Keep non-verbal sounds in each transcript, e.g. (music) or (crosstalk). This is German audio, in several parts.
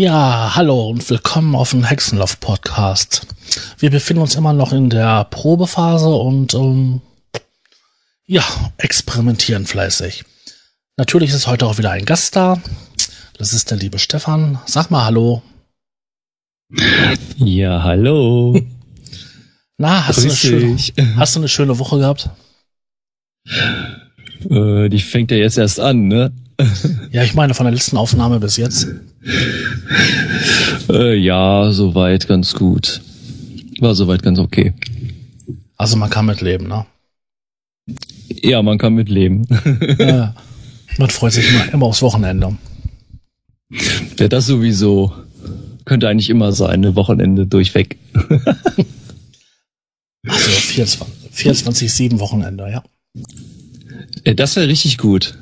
Ja, hallo und willkommen auf dem Hexenlauf Podcast. Wir befinden uns immer noch in der Probephase und ähm, ja, experimentieren fleißig. Natürlich ist heute auch wieder ein Gast da. Das ist der liebe Stefan. Sag mal Hallo. Ja, hallo. (laughs) Na, hast, du eine, schöne, hast du eine schöne Woche gehabt? Äh, die fängt ja jetzt erst an, ne? (laughs) Ja, ich meine von der letzten Aufnahme bis jetzt. Äh, ja, soweit ganz gut. War soweit ganz okay. Also man kann mitleben, ne? Ja, man kann mitleben. ja, (laughs) man freut sich immer, immer aufs Wochenende. Ja, das sowieso. Könnte eigentlich immer sein, eine Wochenende durchweg. (laughs) Also 24, 24 7 Wochenende, ja. ja das wäre richtig gut.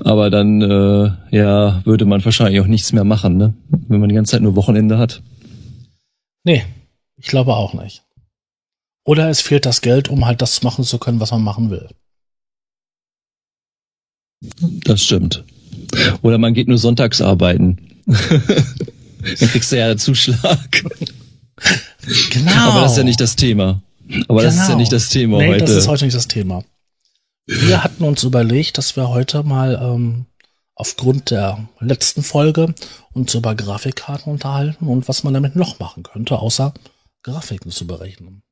Aber dann äh, ja, würde man wahrscheinlich auch nichts mehr machen, ne? Wenn man die ganze Zeit nur Wochenende hat. Nee, ich glaube auch nicht. Oder es fehlt das Geld, um halt das machen zu können, was man machen will. Das stimmt. Oder man geht nur sonntags arbeiten. (laughs) Dann kriegst du ja Zuschlag. Genau. Aber das ist ja nicht das Thema. Aber genau. das ist ja genau. nicht das Thema nee, heute. Das ist heute nicht das Thema. Wir hatten uns überlegt, dass wir heute mal ähm, aufgrund der letzten Folge uns über Grafikkarten unterhalten und was man damit noch machen könnte, außer Grafiken zu berechnen.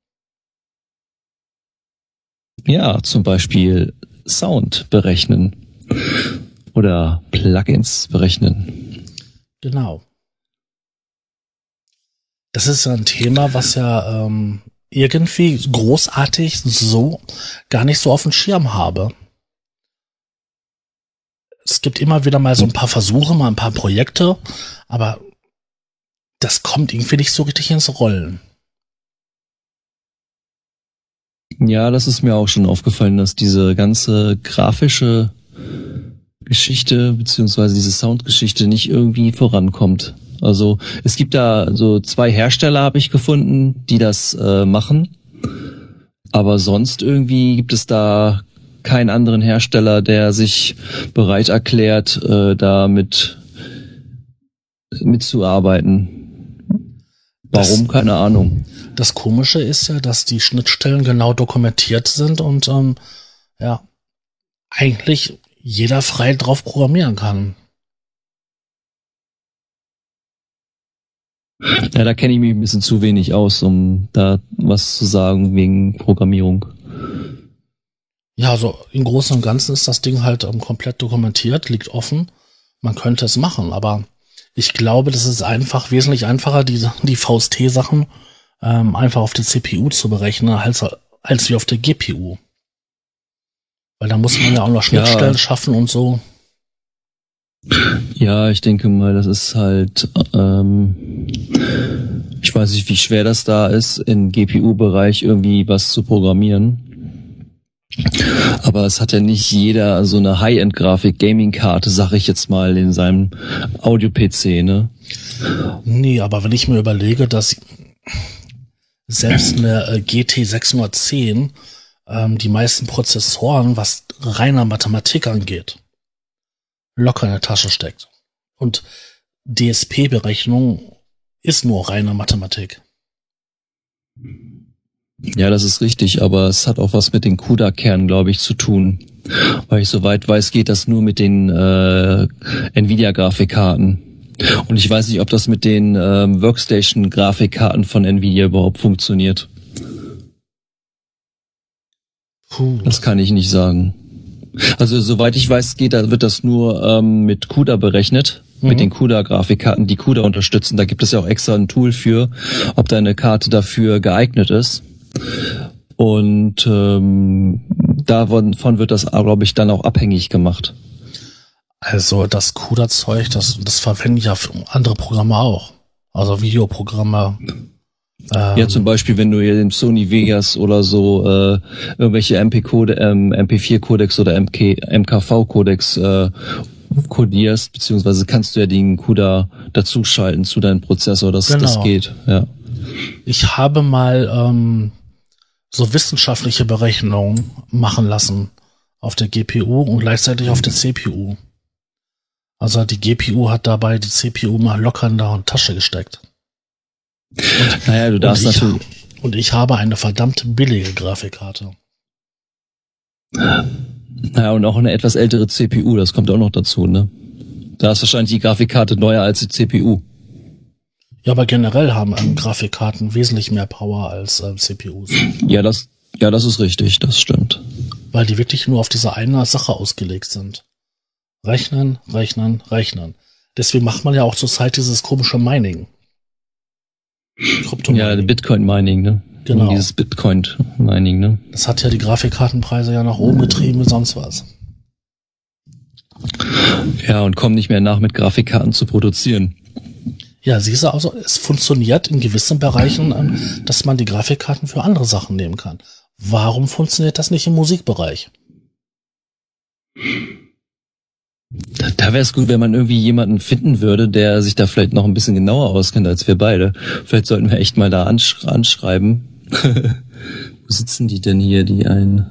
Ja, zum Beispiel Sound berechnen oder Plugins berechnen. Genau. Das ist ein Thema, was ja ähm, irgendwie großartig so gar nicht so auf dem Schirm habe. Es gibt immer wieder mal so ein paar Versuche, mal ein paar Projekte, aber das kommt irgendwie nicht so richtig ins Rollen. Ja, das ist mir auch schon aufgefallen, dass diese ganze grafische Geschichte beziehungsweise diese Soundgeschichte nicht irgendwie vorankommt. Also es gibt da so zwei Hersteller, habe ich gefunden, die das äh, machen. Aber sonst irgendwie gibt es da keinen anderen Hersteller, der sich bereit erklärt, äh, da mit mitzuarbeiten. Warum? Das, Keine Ahnung. Das Komische ist ja, dass die Schnittstellen genau dokumentiert sind und ähm, ja, eigentlich jeder frei drauf programmieren kann. Ja, da kenne ich mich ein bisschen zu wenig aus, um da was zu sagen wegen Programmierung. Ja, also im Großen und Ganzen ist das Ding halt ähm, komplett dokumentiert, liegt offen. Man könnte es machen, aber ich glaube, das ist einfach wesentlich einfacher, die, die VST-Sachen ähm, einfach auf der CPU zu berechnen, als, als wie auf der GPU. Weil da muss man ja auch noch Schnittstellen ja. schaffen und so. Ja, ich denke mal, das ist halt, ähm, ich weiß nicht, wie schwer das da ist, im GPU-Bereich irgendwie was zu programmieren. Aber es hat ja nicht jeder so eine High-End-Grafik-Gaming-Karte, sag ich jetzt mal, in seinem Audio-PC, ne? Nee, aber wenn ich mir überlege, dass selbst eine äh, GT 610 ähm, die meisten Prozessoren, was reiner Mathematik angeht, locker in der Tasche steckt. Und DSP-Berechnung ist nur reine Mathematik. Ja, das ist richtig, aber es hat auch was mit den CUDA-Kernen, glaube ich, zu tun. Weil ich soweit weiß, geht das nur mit den äh, Nvidia-Grafikkarten. Und ich weiß nicht, ob das mit den äh, Workstation-Grafikkarten von Nvidia überhaupt funktioniert. Puh. Das kann ich nicht sagen. Also soweit ich weiß, geht, da wird das nur ähm, mit CUDA berechnet, mhm. mit den CUDA-Grafikkarten, die CUDA unterstützen. Da gibt es ja auch extra ein Tool für, ob deine Karte dafür geeignet ist. Und ähm, davon wird das, glaube ich, dann auch abhängig gemacht. Also das CUDA-Zeug, das, das verwende ich ja für andere Programme auch. Also Videoprogramme, ähm, ja, zum Beispiel, wenn du hier den Sony Vegas oder so äh, irgendwelche MP-Code, ähm, MP4-Codex oder MK, MKV-Codex äh, kodierst, beziehungsweise kannst du ja den CUDA dazuschalten zu deinem Prozessor, dass genau. das geht. Ja. Ich habe mal ähm, so wissenschaftliche Berechnungen machen lassen auf der GPU und gleichzeitig auf der CPU. Also die GPU hat dabei die CPU mal locker in der Tasche gesteckt. Und, naja, du darfst ich, natürlich. Und ich habe eine verdammt billige Grafikkarte. Naja, und auch eine etwas ältere CPU, das kommt auch noch dazu, ne? Da ist wahrscheinlich die Grafikkarte neuer als die CPU. Ja, aber generell haben ähm, Grafikkarten wesentlich mehr Power als ähm, CPUs. Ja, das, ja, das ist richtig, das stimmt. Weil die wirklich nur auf diese eine Sache ausgelegt sind. Rechnen, rechnen, rechnen. Deswegen macht man ja auch zurzeit dieses komische Mining. Ja, Bitcoin-Mining, ne? Genau. Dieses Bitcoin-Mining, ne? Das hat ja die Grafikkartenpreise ja nach oben getrieben und sonst was. Ja, und kommen nicht mehr nach, mit Grafikkarten zu produzieren. Ja, siehst du, also es funktioniert in gewissen Bereichen, ähm, dass man die Grafikkarten für andere Sachen nehmen kann. Warum funktioniert das nicht im Musikbereich? Da, da wäre es gut, wenn man irgendwie jemanden finden würde, der sich da vielleicht noch ein bisschen genauer auskennt als wir beide. Vielleicht sollten wir echt mal da ansch anschreiben. (laughs) Wo sitzen die denn hier, die einen?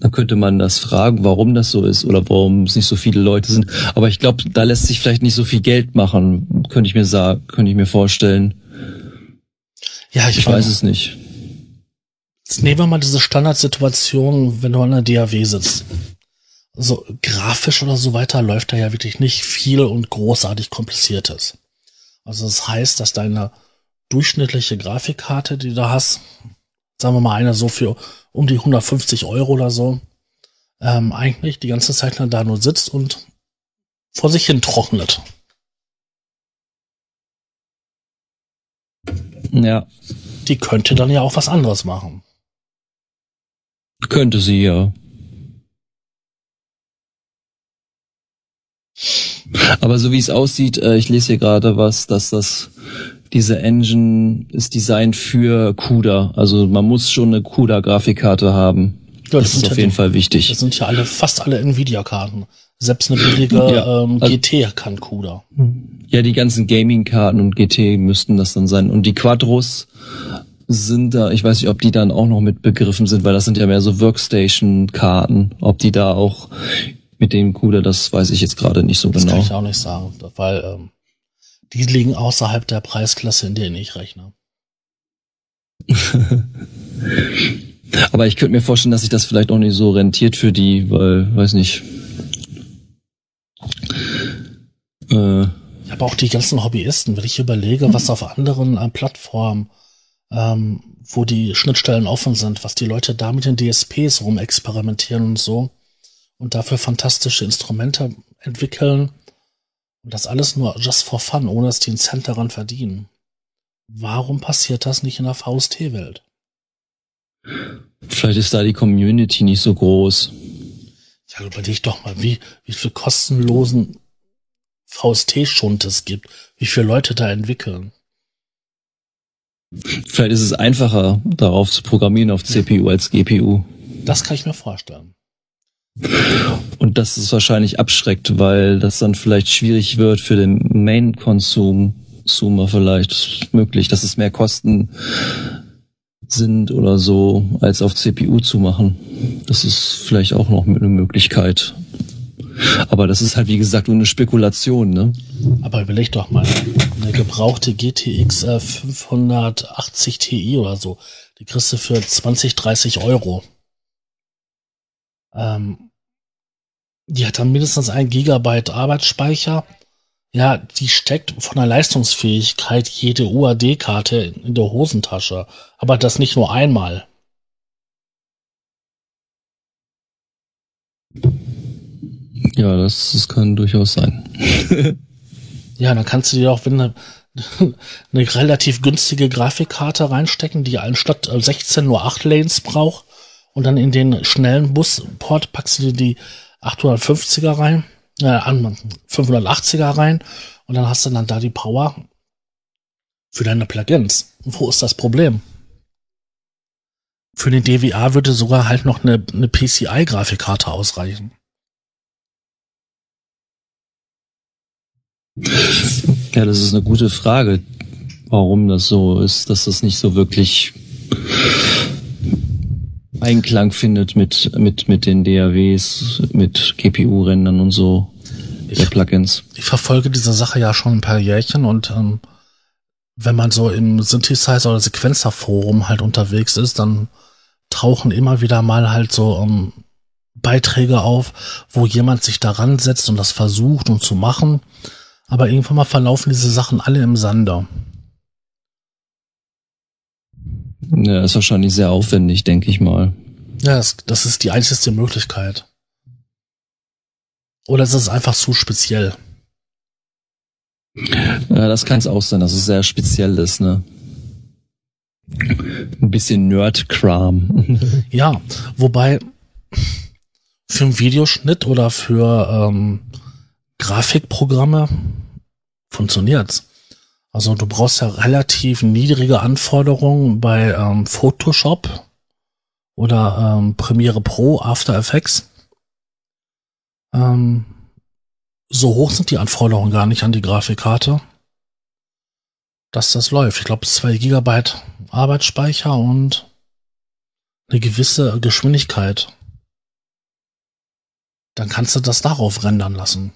Dann könnte man das fragen, warum das so ist oder warum es nicht so viele Leute sind. Aber ich glaube, da lässt sich vielleicht nicht so viel Geld machen, könnte ich mir sagen, könnte ich mir vorstellen. Ja, ich, ich weiß es nicht. Jetzt nehmen wir mal diese Standardsituation, wenn du an der DAW sitzt so grafisch oder so weiter läuft da ja wirklich nicht viel und großartig kompliziertes. Also das heißt, dass deine durchschnittliche Grafikkarte, die du da hast, sagen wir mal eine so für um die 150 Euro oder so, ähm, eigentlich die ganze Zeit da nur sitzt und vor sich hin trocknet. Ja. Die könnte dann ja auch was anderes machen. Könnte sie, ja. Aber so wie es aussieht, äh, ich lese hier gerade was, dass das diese Engine ist designt für CUDA. Also man muss schon eine CUDA-Grafikkarte haben. Ja, das, das ist auf ja jeden die, Fall wichtig. Das sind ja alle, fast alle Nvidia-Karten. Selbst eine billige (laughs) ja, ähm, also, GT kann CUDA. Ja, die ganzen Gaming-Karten und GT müssten das dann sein. Und die Quadros sind da, ich weiß nicht, ob die dann auch noch mit begriffen sind, weil das sind ja mehr so Workstation-Karten, ob die da auch mit dem CUDA, das weiß ich jetzt gerade nicht so das genau. Das kann ich auch nicht sagen, weil ähm, die liegen außerhalb der Preisklasse, in der ich rechne. (laughs) Aber ich könnte mir vorstellen, dass sich das vielleicht auch nicht so rentiert für die, weil, weiß nicht. Äh, Aber auch die ganzen Hobbyisten, wenn ich überlege, was auf anderen äh, Plattformen, ähm, wo die Schnittstellen offen sind, was die Leute da mit den DSPs rumexperimentieren und so, und dafür fantastische Instrumente entwickeln und das alles nur just for fun, ohne dass die einen Cent daran verdienen. Warum passiert das nicht in der VST-Welt? Vielleicht ist da die Community nicht so groß. Ja, überleg doch mal, wie, wie viel kostenlosen VST-Schund es gibt, wie viele Leute da entwickeln. Vielleicht ist es einfacher, darauf zu programmieren auf CPU als GPU. Das kann ich mir vorstellen. Und das ist wahrscheinlich abschreckt, weil das dann vielleicht schwierig wird für den Main-Konsum. Consumer vielleicht möglich, dass es mehr Kosten sind oder so, als auf CPU zu machen. Das ist vielleicht auch noch eine Möglichkeit. Aber das ist halt, wie gesagt, nur eine Spekulation, ne? Aber überleg doch mal, eine gebrauchte GTX 580 Ti oder so, die kriegst du für 20, 30 Euro. Ähm, die hat dann mindestens ein Gigabyte Arbeitsspeicher. Ja, die steckt von der Leistungsfähigkeit jede UAD-Karte in der Hosentasche. Aber das nicht nur einmal. Ja, das, das kann durchaus sein. (laughs) ja, dann kannst du dir auch, wenn eine, (laughs) eine relativ günstige Grafikkarte reinstecken, die anstatt 16 nur 8 Lanes braucht und dann in den schnellen Busport packst du dir die 850er rein, äh, 580er rein und dann hast du dann da die Power für deine Plugins. Und wo ist das Problem? Für den DVA würde sogar halt noch eine, eine PCI-Grafikkarte ausreichen. Ja, das ist eine gute Frage, warum das so ist, dass das nicht so wirklich Einklang findet mit, mit, mit den DAWs, mit GPU-Rändern und so. ich, der Plugins. Ich verfolge diese Sache ja schon ein paar Jährchen und ähm, wenn man so im Synthesizer oder Sequencer Forum halt unterwegs ist, dann tauchen immer wieder mal halt so ähm, Beiträge auf, wo jemand sich daran setzt und das versucht und zu machen. Aber irgendwann mal verlaufen diese Sachen alle im Sande. Ja, ist wahrscheinlich sehr aufwendig, denke ich mal. Ja, das, das ist die einzige Möglichkeit. Oder ist es einfach zu speziell? Ja, das kann es auch sein, dass es sehr speziell ist, ne? Ein bisschen Nerd-Kram. (laughs) ja, wobei für einen Videoschnitt oder für ähm, Grafikprogramme funktioniert's. Also du brauchst ja relativ niedrige Anforderungen bei ähm, Photoshop oder ähm, Premiere Pro, After Effects. Ähm, so hoch sind die Anforderungen gar nicht an die Grafikkarte, dass das läuft. Ich glaube, zwei Gigabyte Arbeitsspeicher und eine gewisse Geschwindigkeit. Dann kannst du das darauf rendern lassen.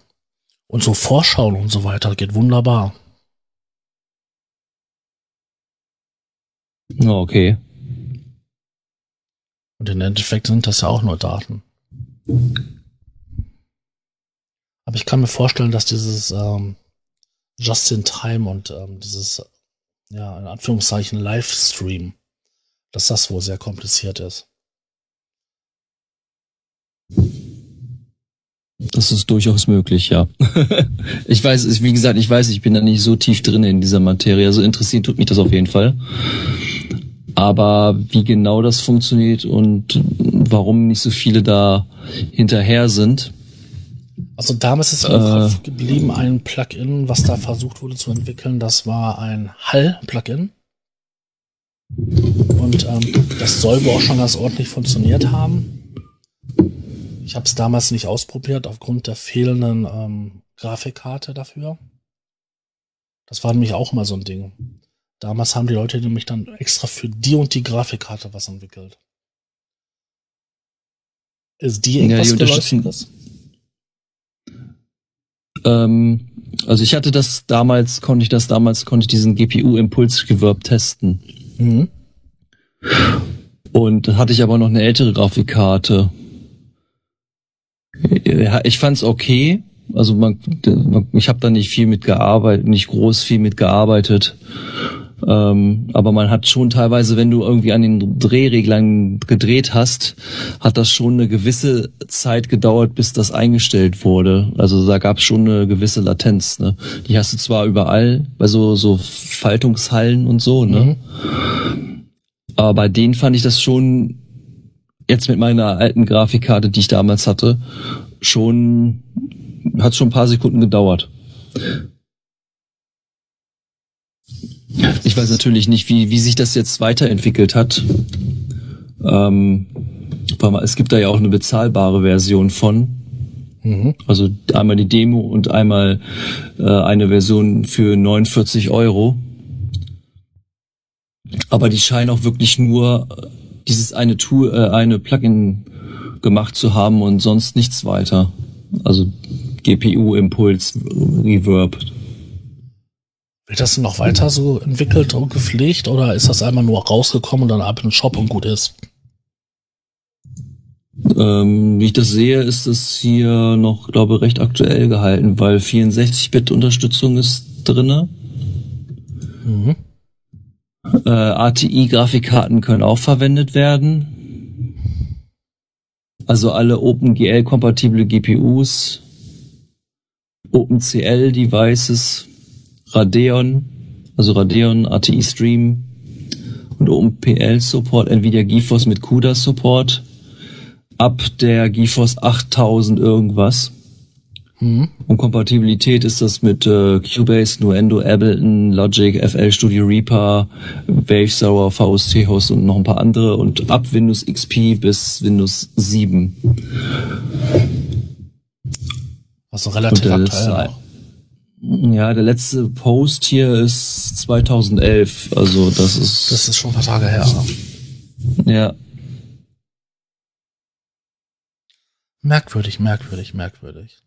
Und so Vorschauen und so weiter geht wunderbar. Okay. Und im Endeffekt sind das ja auch nur Daten. Aber ich kann mir vorstellen, dass dieses ähm, Just-in-Time und ähm, dieses, ja, in Anführungszeichen Livestream, dass das wohl sehr kompliziert ist. Das ist durchaus möglich, ja. (laughs) ich weiß, wie gesagt, ich weiß, ich bin da nicht so tief drin in dieser Materie. Also interessiert tut mich das auf jeden Fall. Aber wie genau das funktioniert und warum nicht so viele da hinterher sind, also damals ist äh, Kopf geblieben ein Plugin, was da versucht wurde zu entwickeln. Das war ein Hall-Plugin. Und ähm, das soll wohl auch schon ganz ordentlich funktioniert haben. Ich habe es damals nicht ausprobiert aufgrund der fehlenden ähm, Grafikkarte dafür. Das war nämlich auch mal so ein Ding. Damals haben die Leute nämlich dann extra für die und die Grafikkarte was entwickelt. Ist die irgendwas ja, die Geläufiges? Ähm, also ich hatte das damals, konnte ich das damals, konnte ich diesen GPU-Impuls-Reverb testen. Mhm. Und hatte ich aber noch eine ältere Grafikkarte. Ich fand's okay. Also man, ich habe da nicht viel mit gearbeitet, nicht groß viel mit gearbeitet. Ähm, aber man hat schon teilweise, wenn du irgendwie an den Drehreglern gedreht hast, hat das schon eine gewisse Zeit gedauert, bis das eingestellt wurde. Also da gab es schon eine gewisse Latenz. Ne? Die hast du zwar überall bei so, so Faltungshallen und so, ne? Mhm. Aber bei denen fand ich das schon jetzt mit meiner alten Grafikkarte, die ich damals hatte, schon hat schon ein paar Sekunden gedauert. Ich weiß natürlich nicht, wie, wie sich das jetzt weiterentwickelt hat. Ähm, es gibt da ja auch eine bezahlbare Version von. Mhm. Also einmal die Demo und einmal äh, eine Version für 49 Euro. Aber die scheinen auch wirklich nur dieses eine Tool, äh, eine Plugin gemacht zu haben und sonst nichts weiter. Also GPU, Impuls, Reverb, wird das noch weiter so entwickelt und gepflegt oder ist das einmal nur rausgekommen und dann ab in den Shop und gut ist? Ähm, wie ich das sehe, ist es hier noch, glaube ich, recht aktuell gehalten, weil 64-Bit-Unterstützung ist drinne. Mhm. Äh, ATI-Grafikkarten können auch verwendet werden. Also alle OpenGL-kompatible GPUs, OpenCL-Devices, Radeon, also Radeon ATI Stream und OpenPL Support, Nvidia GeForce mit CUDA Support ab der GeForce 8000 irgendwas. Mhm. Und Kompatibilität ist das mit äh, Cubase, Nuendo, Ableton, Logic, FL Studio Reaper, Waveserver, VST Host und noch ein paar andere und ab Windows XP bis Windows 7. Also relativ aktuell. Ja, der letzte Post hier ist 2011, also das ist. Das ist schon ein paar Tage her. Ja. Merkwürdig, merkwürdig, merkwürdig.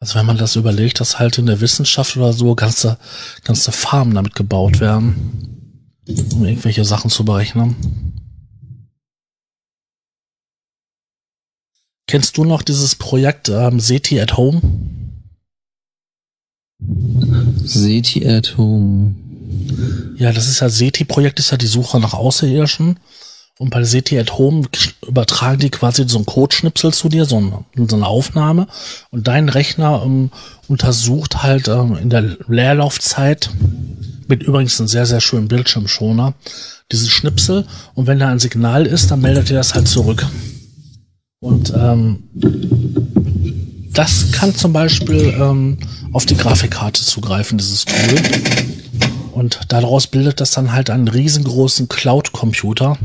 Also wenn man das überlegt, dass halt in der Wissenschaft oder so ganze, ganze Farmen damit gebaut werden, um irgendwelche Sachen zu berechnen. Kennst du noch dieses Projekt ähm, SETI at Home? SETI at Home. Ja, das ist ja SETI-Projekt, ist ja die Suche nach Außerirdischen. Und bei SETI at Home übertragen die quasi so einen Codeschnipsel zu dir, so eine, so eine Aufnahme. Und dein Rechner ähm, untersucht halt ähm, in der Leerlaufzeit mit übrigens einem sehr, sehr schönen Bildschirmschoner diesen Schnipsel. Und wenn da ein Signal ist, dann meldet ihr das halt zurück. Und ähm, das kann zum Beispiel ähm, auf die Grafikkarte zugreifen, dieses Tool. Und daraus bildet das dann halt einen riesengroßen Cloud-Computer,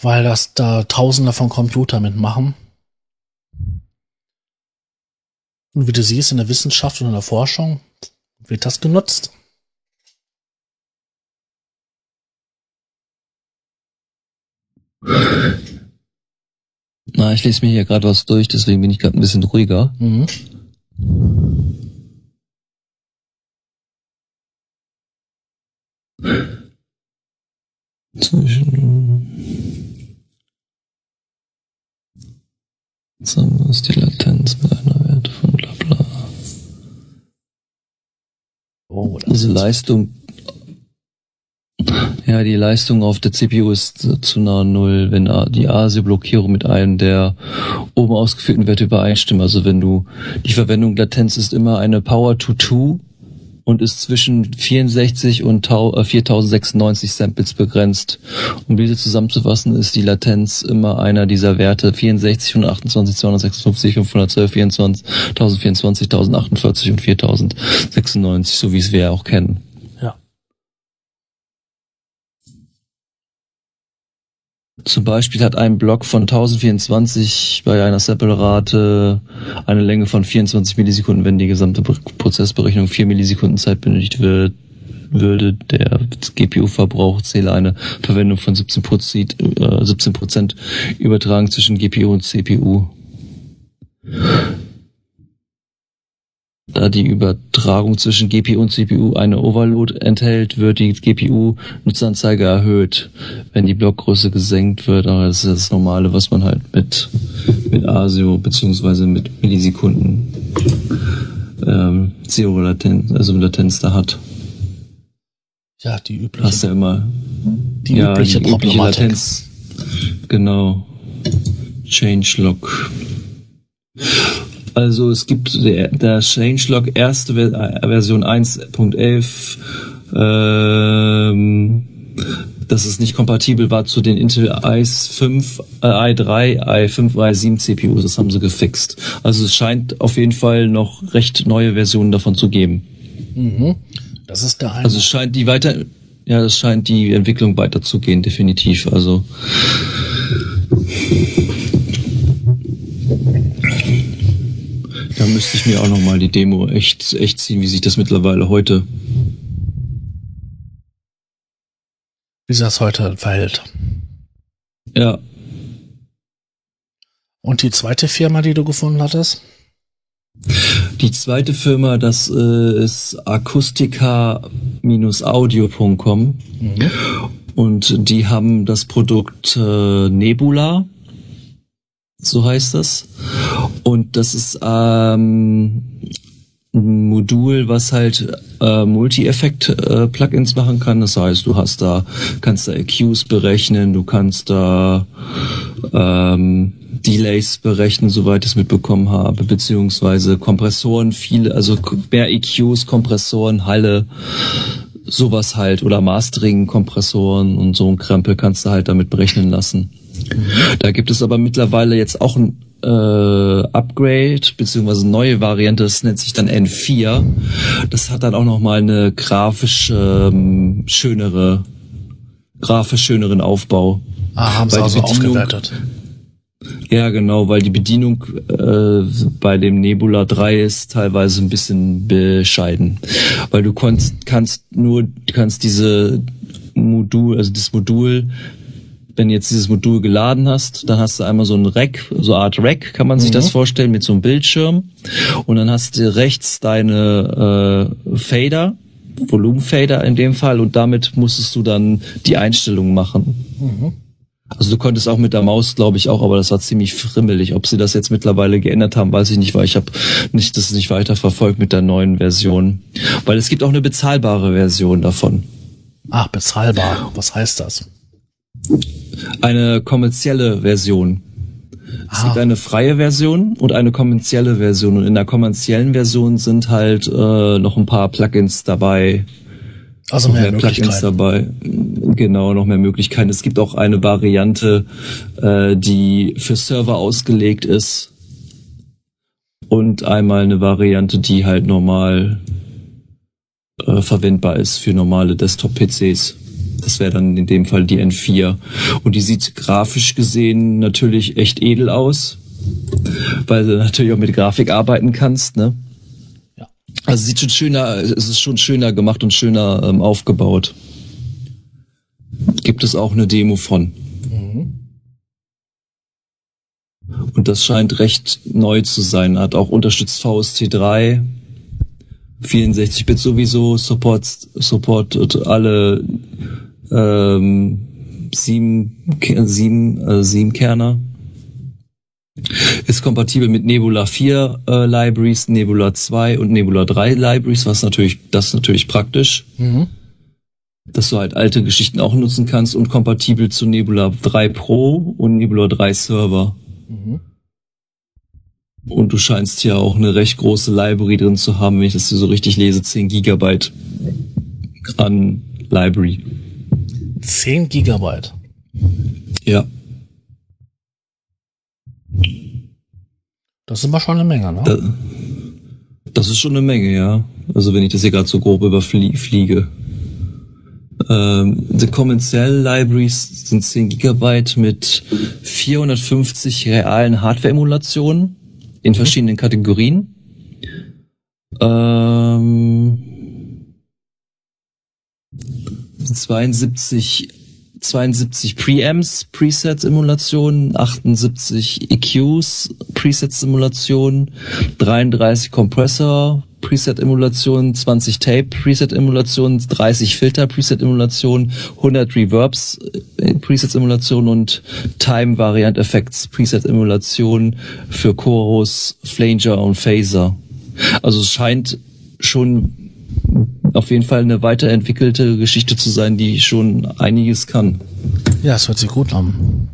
weil das da Tausende von Computern mitmachen. Und wie du siehst, in der Wissenschaft und in der Forschung wird das genutzt. Na, ich lese mir hier gerade was durch, deswegen bin ich gerade ein bisschen ruhiger. Mhm. Zwischen. Zusammen ist die Latenz mit einer Werte von bla bla. Oh, Diese Leistung. Ja, die Leistung auf der CPU ist zu nah Null, wenn die ASIO-Blockierung mit einem der oben ausgeführten Werte übereinstimmt. Also wenn du, die Verwendung Latenz ist immer eine Power to 2 und ist zwischen 64 und 4096 äh, Samples begrenzt. Um diese zusammenzufassen, ist die Latenz immer einer dieser Werte 64, 128, 256, 512, 24, 1024, 1048 und 4096, so wie es wir auch kennen. Zum Beispiel hat ein Block von 1024 bei einer Sample-Rate eine Länge von 24 Millisekunden, wenn die gesamte Prozessberechnung 4 Millisekunden Zeit benötigt wird, würde der GPU-Verbrauch zähle eine Verwendung von 17 Prozent, äh, 17 Prozent übertragen zwischen GPU und CPU. Da die Übertragung zwischen GPU und CPU eine Overload enthält, wird die GPU-Nutzanzeige erhöht, wenn die Blockgröße gesenkt wird. Aber das ist das Normale, was man halt mit, mit ASIO beziehungsweise mit Millisekunden ähm, Zero Latenz, also Latenz da hat. Ja, die übliche. Hast du ja immer. Die ja, übliche die übliche Latenz. Genau. Changelog. Also es gibt der, Changelog erste Version 1.11, ähm, dass es nicht kompatibel war zu den Intel i5, äh, i3, i5, i7 CPUs. Das haben sie gefixt. Also es scheint auf jeden Fall noch recht neue Versionen davon zu geben. Mhm. Das ist der eine. Also es scheint die weiter, ja, es scheint die Entwicklung weiterzugehen, definitiv. Also müsste ich mir auch noch mal die Demo echt, echt ziehen, wie sich das mittlerweile heute. Wie sich das heute verhält. Ja. Und die zweite Firma, die du gefunden hattest? Die zweite Firma, das äh, ist akustika-audio.com mhm. und die haben das Produkt äh, Nebula so heißt das. Und das ist ähm, ein Modul, was halt äh, Multi-Effekt-Plugins äh, machen kann. Das heißt, du hast da, kannst da EQs berechnen, du kannst da ähm, Delays berechnen, soweit ich es mitbekommen habe, beziehungsweise Kompressoren, viele, also mehr EQs, Kompressoren, Halle, sowas halt, oder Mastering, Kompressoren und so ein Krempel kannst du halt damit berechnen lassen. Da gibt es aber mittlerweile jetzt auch ein äh, Upgrade beziehungsweise neue Variante, das nennt sich dann N4. Das hat dann auch noch mal eine grafisch ähm, schönere, grafisch schöneren Aufbau. Ah, haben sie also aufgewertet. Ja, genau, weil die Bedienung äh, bei dem Nebula 3 ist teilweise ein bisschen bescheiden. Weil du kannst, kannst nur, kannst diese Modul, also das Modul wenn du jetzt dieses Modul geladen hast, dann hast du einmal so ein Rack, so eine Art Rack, kann man sich Mhm. das vorstellen, mit so einem Bildschirm. Und dann hast du rechts deine äh, Fader, Volumenfader in dem Fall, und damit musstest du dann die Einstellungen machen. Mhm. Also du konntest auch mit der Maus, glaube ich, auch, aber das war ziemlich frimmelig. Ob sie das jetzt mittlerweile geändert haben, weiß ich nicht, weil ich habe nicht das nicht weiter verfolgt mit der neuen Version. Weil es gibt auch eine bezahlbare Version davon. Ach, bezahlbar. Was heißt das? Eine kommerzielle Version. Es Ah. gibt eine freie Version und eine kommerzielle Version. Und in der kommerziellen Version sind halt äh, noch ein paar Plugins dabei. Also Noch mehr Plugins Möglichkeiten. dabei. Genau, noch mehr Möglichkeiten. Es gibt auch eine Variante, äh, die für Server ausgelegt ist. Und einmal eine Variante, die halt normal äh, verwendbar ist für normale Desktop-PCs. Das wäre dann in dem Fall die N4. Und die sieht grafisch gesehen natürlich echt edel aus, weil du natürlich auch mit Grafik arbeiten kannst, ne? Ja. Also sieht schon schöner, es ist schon schöner gemacht und schöner ähm, aufgebaut. Gibt es auch eine Demo von. Und das scheint recht neu zu sein. Hat auch unterstützt VST 3, 64-Bit sowieso, support, supportet alle ähm, sieben, sieben, äh, sieben Kerner. Ist kompatibel mit Nebula 4 äh, Libraries, Nebula 2 und Nebula 3 Libraries, was natürlich, das ist natürlich praktisch, Mhm. dass du halt alte Geschichten auch nutzen kannst und kompatibel zu Nebula 3 Pro und Nebula 3 Server. Mhm. Und du scheinst hier auch eine recht große Library drin zu haben, wenn ich das hier so richtig lese, 10 Gigabyte an Library. 10 Gigabyte. Ja, Das ist immer schon eine Menge, ne? da, das ist schon eine Menge, ja. Also wenn ich das hier gerade so grob überfliege. Ähm, die kommerziellen Libraries sind 10 Gigabyte mit 450 realen Hardware-Emulationen in verschiedenen Kategorien. Ähm, 72, 72 Preamps, Presets-Emulationen, 78 EQs, Presets-Emulationen, 33 Compressor, Preset-Emulationen, 20 Tape, Preset-Emulationen, 30 Filter, Preset-Emulationen, 100 Reverbs, äh, Presets-Emulationen und Time-Variant-Effects, Preset-Emulationen für Chorus, Flanger und Phaser. Also es scheint schon auf jeden Fall eine weiterentwickelte Geschichte zu sein, die schon einiges kann. Ja, es hört sich gut an.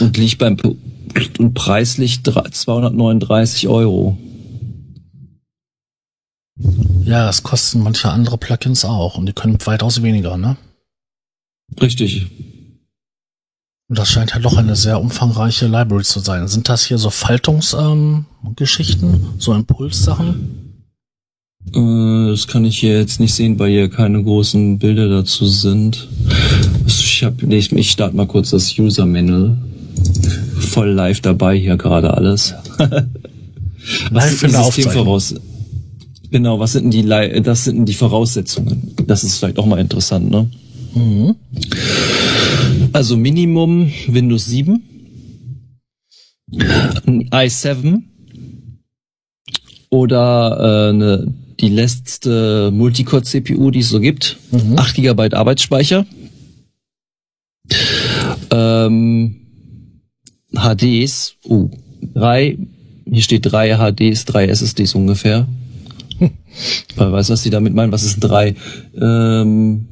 Und liegt beim und preislich drei- 239 Euro. Ja, das kosten manche andere Plugins auch und die können weitaus weniger, ne? Richtig. Und das scheint ja doch eine sehr umfangreiche Library zu sein. Sind das hier so Faltungsgeschichten, ähm, so Impulssachen? Äh, das kann ich hier jetzt nicht sehen, weil hier keine großen Bilder dazu sind. Ich, hab, nee, ich, ich starte mal kurz das User Manual. Voll live dabei hier gerade alles. (laughs) Live sind in der die. Systemvoraus Genau, was sind denn die das sind denn die Voraussetzungen? Das ist vielleicht auch mal interessant, ne? Mhm. Also Minimum Windows 7, ein i7 oder äh, ne, die letzte Multicore-CPU, die es so gibt. Mhm. 8 GB Arbeitsspeicher. Ähm, HDs, uh, drei, hier steht drei HDs, drei SSDs ungefähr. (laughs) Weil weiß, was die damit meinen. Was ist ein drei? Ähm,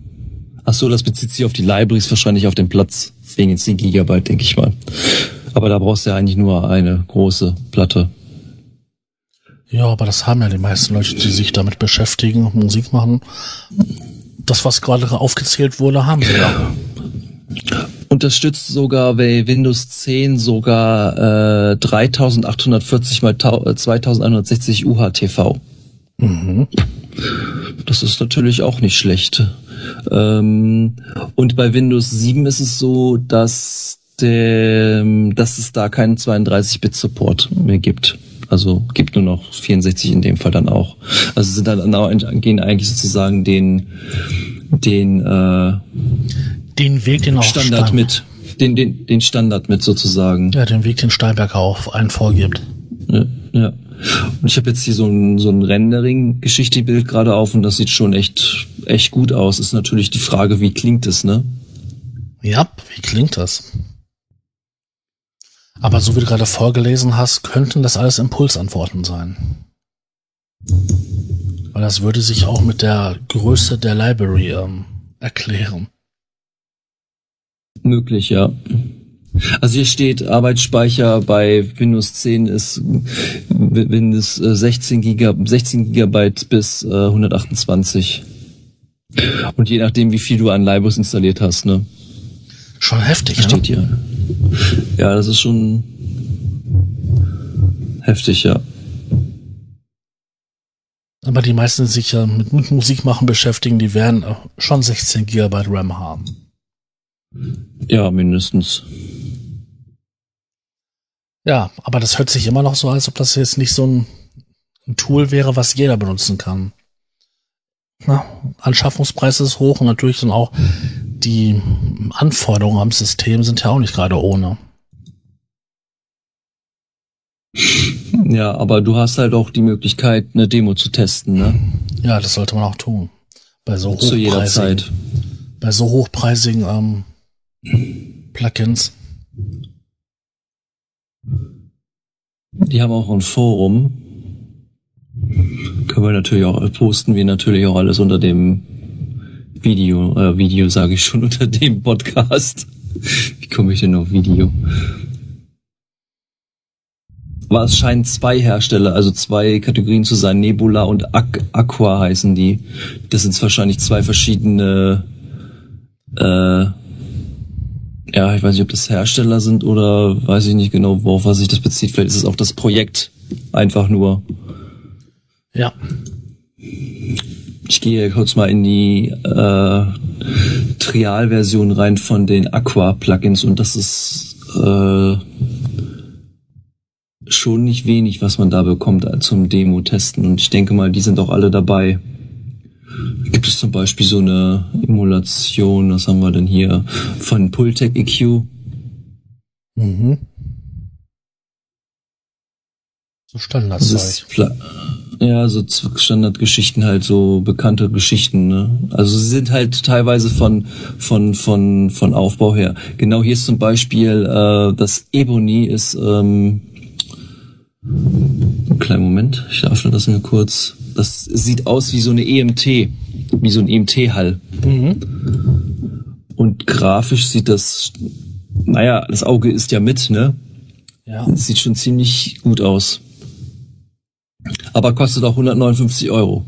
ach so, das bezieht sich auf die Libraries, wahrscheinlich auf den Platz. Wegen 10 Gigabyte, denke ich mal. Aber da brauchst du ja eigentlich nur eine große Platte. Ja, aber das haben ja die meisten Leute, die sich damit beschäftigen, Musik machen. Das, was gerade aufgezählt wurde, haben sie ja. Unterstützt sogar bei Windows 10 sogar äh, 3840 mal tau- äh, 2160 UHTV. Mhm. Das ist natürlich auch nicht schlecht. Ähm, und bei Windows 7 ist es so, dass, der, dass es da keinen 32-Bit-Support mehr gibt. Also gibt nur noch 64 in dem Fall dann auch. Also sind dann auch, gehen eigentlich sozusagen den, den, äh, Den Weg, den auch Standard Stein- mit. Den, den, den Standard mit sozusagen. Ja, den Weg, den Steinberg auch einen vorgibt. Ja. ja. Und ich habe jetzt hier so ein, so ein Rendering-Geschichte-Bild gerade auf und das sieht schon echt, echt gut aus. Ist natürlich die Frage, wie klingt es, ne? Ja, wie klingt das? Aber so wie du gerade vorgelesen hast, könnten das alles Impulsantworten sein. Weil das würde sich auch mit der Größe der Library ähm, erklären. Möglich, ja. Also hier steht, Arbeitsspeicher bei Windows 10 ist Windows 16, Gigab 16 Gigabyte bis äh, 128. Und je nachdem, wie viel du an Libraries installiert hast, ne? Schon heftig, Steht ne? hier. Ja, das ist schon heftig, ja. Aber die meisten, die sich ja mit, Musik machen beschäftigen, die werden schon 16 GB RAM haben. Ja, mindestens. Ja, aber das hört sich immer noch so, als ob das jetzt nicht so ein, ein Tool wäre, was jeder benutzen kann. Na, Anschaffungspreis ist hoch und natürlich dann auch die Anforderungen am System sind ja auch nicht gerade ohne. Ja, aber du hast halt auch die Möglichkeit, eine Demo zu testen, ne? Ja, das sollte man auch tun. Bei so Zu jeder Zeit. bei so hochpreisigen ähm, Plugins. Die haben auch ein Forum. Können wir natürlich auch, posten wir natürlich auch alles unter dem Video, äh, Video sage ich schon, (laughs) unter dem Podcast. Wie komme ich denn auf Video? Aber es scheinen zwei Hersteller, also zwei Kategorien zu sein. Nebula und Aqu Aqua heißen die. Das sind wahrscheinlich zwei verschiedene, äh, ja, ich weiß nicht, ob das Hersteller sind oder weiß ich nicht genau, worauf sich das bezieht. Vielleicht ist es auch das Projekt einfach nur. Ja, Ich gehe kurz mal in die äh, Trial-Version rein von den Aqua-Plugins und das ist äh, schon nicht wenig, was man da bekommt zum Demo-Testen. Und ich denke mal, die sind auch alle dabei. Gibt es zum Beispiel so eine Emulation, was haben wir denn hier, von Pultec EQ. mhm. So Das Standardzeug. ist ja, so Standardgeschichten halt, so bekannte Geschichten, ne? Also sie sind halt teilweise von, von, von, von Aufbau her. Genau hier ist zum Beispiel, äh, das Ebony ist, ähm, einen kleinen Moment, ich öffne das mir kurz. Das sieht aus wie so eine EMT, wie so ein EMT-Hall. Mhm. Und grafisch sieht das, naja, das Auge ist ja mit, ne? Ja. Das sieht schon ziemlich gut aus. Aber kostet auch 159 Euro.